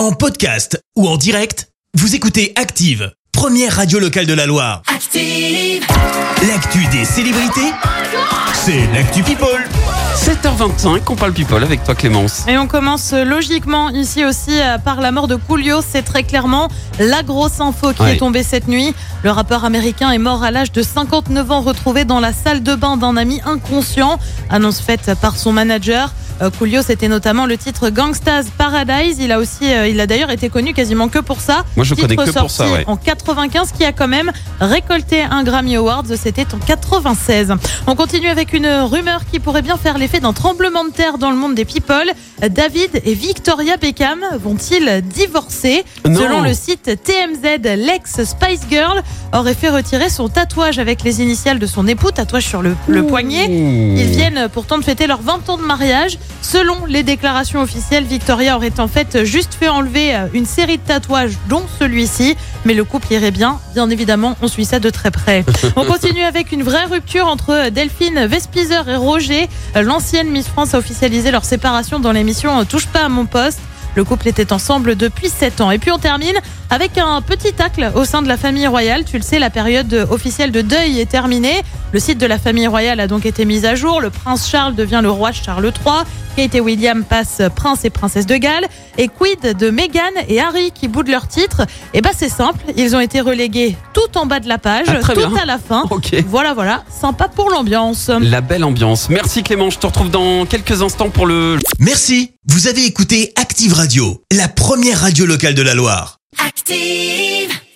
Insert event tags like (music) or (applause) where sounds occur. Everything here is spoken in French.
En podcast ou en direct, vous écoutez Active, première radio locale de la Loire. Active. L'actu des célébrités, c'est l'actu People. 7h25, on parle people avec toi Clémence. Et on commence euh, logiquement ici aussi euh, par la mort de Coolio. C'est très clairement la grosse info qui Ouais. est tombée cette nuit. Le rappeur américain est mort à l'âge de 59 ans, retrouvé dans la salle de bain d'un ami inconscient. Annonce faite par son manager. Euh, Coolio, c'était notamment le titre Gangsta's Paradise. Il a aussi, euh, il a d'ailleurs été connu quasiment que pour ça. Moi, je Titre connais que pour ça, sorti ouais. En 95, qui a quand même récolté un Grammy Awards. C'était en 96. On continue avec une rumeur qui pourrait bien faire l'effet d'un tremblement de terre dans le monde des people. David et Victoria Beckham vont-ils divorcer Non. Selon le site TMZ, l'ex Spice Girl aurait fait retirer son tatouage avec les initiales de son époux, tatouage sur le, le poignet. Ils viennent pourtant de fêter leurs 20 ans de mariage. Selon les déclarations officielles, Victoria aurait en fait juste fait enlever euh, une série de tatouages, dont celui-ci. Mais le couple irait bien. Bien évidemment, on suit ça de très près. (laughs) On continue avec une vraie rupture entre Delphine Vespizer et Roger. L'ancienne Miss France a officialisé leur séparation dans l'émission Touche pas à mon poste. Le couple était ensemble depuis 7 ans. Et puis on termine avec un petit tacle au sein de la famille royale. Tu le sais, la période officielle de deuil est terminée. Le site de la famille royale a donc été mis à jour. Le prince Charles devient le roi Charles III. Kate et William passent prince et princesse de Galles. Et quid de Meghan et Harry qui boudent leur titre? Eh ben c'est simple, ils ont été relégués tout en bas de la page, Ah, tout bien. à la fin. (laughs) Ok. Voilà, voilà, sympa pour l'ambiance. La belle ambiance. Merci Clémence, je te retrouve dans quelques instants pour le Merci, vous avez écouté Active Radio, la première radio locale de la Loire. Active.